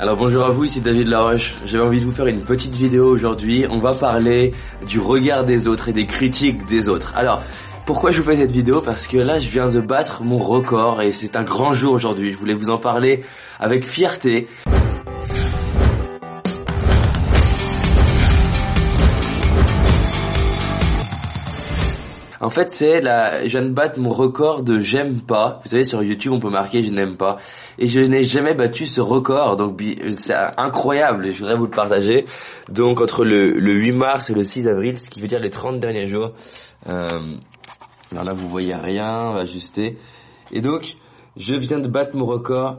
Alors bonjour à vous, ici David Laroche. J'avais envie de vous faire une petite vidéo aujourd'hui. On va parler du regard des autres et des critiques des autres. Alors, pourquoi je vous fais cette vidéo? Parce que là, je viens de battre mon record et c'est un grand jour aujourd'hui. Je voulais vous en parler avec fierté. En fait, c'est la, je viens de battre mon record de j'aime pas. Vous savez, sur YouTube, on peut marquer je n'aime pas. Et je n'ai jamais battu ce record. Donc, c'est incroyable. Je voudrais vous le partager. Donc, entre le, 8 mars et le 6 avril, ce qui veut dire les 30 derniers jours. Euh, alors là, vous voyez rien, ajuster. Et donc, je viens de battre mon record.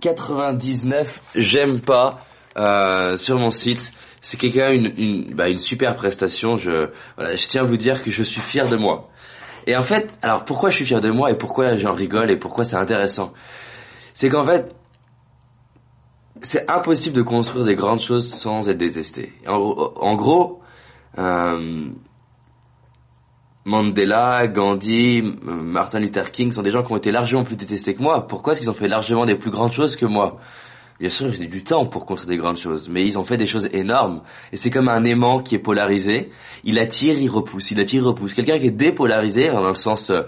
99 j'aime pas euh, sur mon site c'est quelqu'un une, une, bah, une super prestation. Je, voilà, je tiens à vous dire que je suis fier de moi. Et en fait, alors pourquoi je suis fier de moi et pourquoi j'en rigole et pourquoi c'est intéressant, c'est qu'en fait, c'est impossible de construire des grandes choses sans être détesté. En, gros, euh, Mandela, Gandhi, Martin Luther King sont des gens qui ont été largement plus détestés que moi. Pourquoi est-ce qu'ils ont fait largement des plus grandes choses que moi? Bien sûr, j'ai du temps pour construire des grandes choses, mais ils ont fait des choses énormes. Et c'est comme un aimant qui est polarisé. Il attire, il repousse, il attire, il repousse. Quelqu'un qui est dépolarisé, dans le sens euh,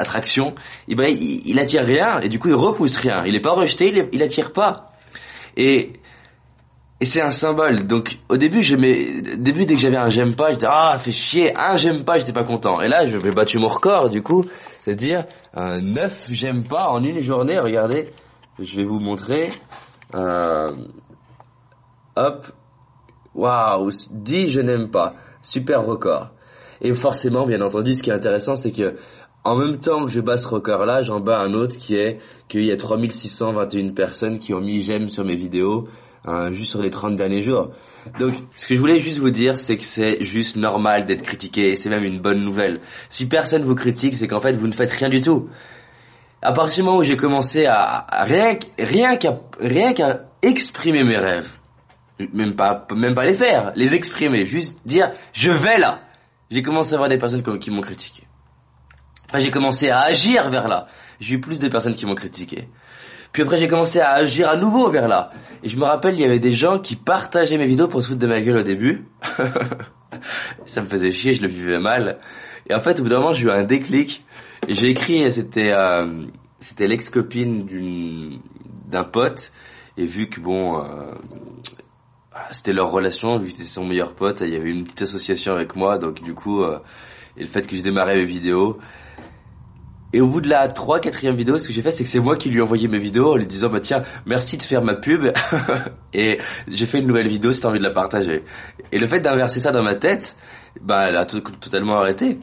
attraction, eh ben, il, attire rien, et du coup, il repousse rien. Il n'est pas rejeté, il, il attire pas. Et, et c'est un symbole. Donc, au début, je début, dès que j'avais un j'aime pas, j'étais, ah, fait chier, un j'aime pas, j'étais pas content. Et là, je vais battu mon record, du coup. C'est-à-dire, un neuf j'aime pas en une journée, regardez. Je vais vous montrer. Euh, hop, waouh, 10 je n'aime pas, super record. Et forcément, bien entendu, ce qui est intéressant, c'est que en même temps que je bats ce record-là, j'en bats un autre qui est qu'il y a 3621 personnes qui ont mis j'aime sur mes vidéos hein, juste sur les 30 derniers jours. Donc, ce que je voulais juste vous dire, c'est que c'est juste normal d'être critiqué, et c'est même une bonne nouvelle. Si personne vous critique, c'est qu'en fait, vous ne faites rien du tout à partir du moment où j'ai commencé à, rien qu'à rien exprimer mes rêves, même pas même pas les faire, les exprimer, juste dire je vais là. J'ai commencé à avoir des personnes qui m'ont critiqué. Après j'ai commencé à agir vers là. J'ai eu plus de personnes qui m'ont critiqué. Puis après j'ai commencé à agir à nouveau vers là. Et je me rappelle il y avait des gens qui partageaient mes vidéos pour se foutre de ma gueule au début. Ça me faisait chier, je le vivais mal. Et en fait au bout d'un moment j'ai eu un déclic j'ai écrit, c'était euh, c'était l'ex-copine d'une d'un pote et vu que bon euh, c'était leur relation, vu que c'était son meilleur pote, il y avait une petite association avec moi, donc du coup euh, et le fait que je démarrais mes vidéos. Et au bout de la 3 quatrième vidéo, ce que j'ai fait, c'est que c'est moi qui lui ai envoyé mes vidéos en lui disant, bah tiens, merci de faire ma pub. et j'ai fait une nouvelle vidéo si t'as envie de la partager. Et le fait d'inverser ça dans ma tête, bah elle a totalement arrêté.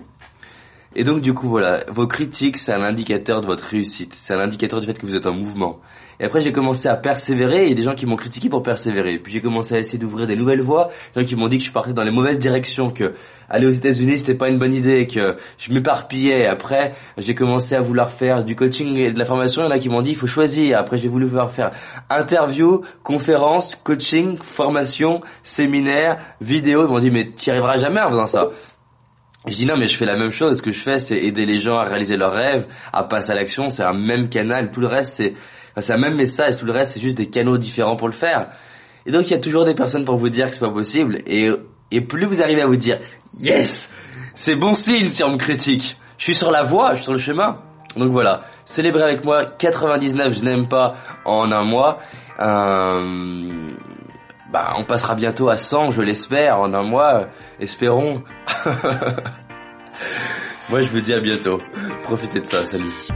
Et donc du coup voilà, vos critiques c'est un indicateur de votre réussite, c'est un indicateur du fait que vous êtes en mouvement. Et après j'ai commencé à persévérer, a des gens qui m'ont critiqué pour persévérer. Puis j'ai commencé à essayer d'ouvrir des nouvelles voies, des gens qui m'ont dit que je partais dans les mauvaises directions, que aller aux États-Unis c'était pas une bonne idée, que je m'éparpillais. Après j'ai commencé à vouloir faire du coaching et de la formation, il y en a qui m'ont dit il faut choisir. Après j'ai voulu vouloir faire interview, conférence, coaching, formation, séminaire, vidéo. Ils m'ont dit mais tu arriveras jamais en faisant ça. Je dis non mais je fais la même chose, ce que je fais c'est aider les gens à réaliser leurs rêves, à passer à l'action, c'est un même canal, tout le reste c'est c'est un même message, tout le reste c'est juste des canaux différents pour le faire. Et donc il y a toujours des personnes pour vous dire que c'est pas possible et et plus vous arrivez à vous dire yes, c'est bon signe si on me critique. Je suis sur la voie, je suis sur le chemin. Donc voilà, célébrez avec moi 99 je n'aime pas en un mois. Euh, bah, on passera bientôt à 100, je l'espère, en un mois. Espérons. Moi, je vous dis à bientôt. Profitez de ça. Salut.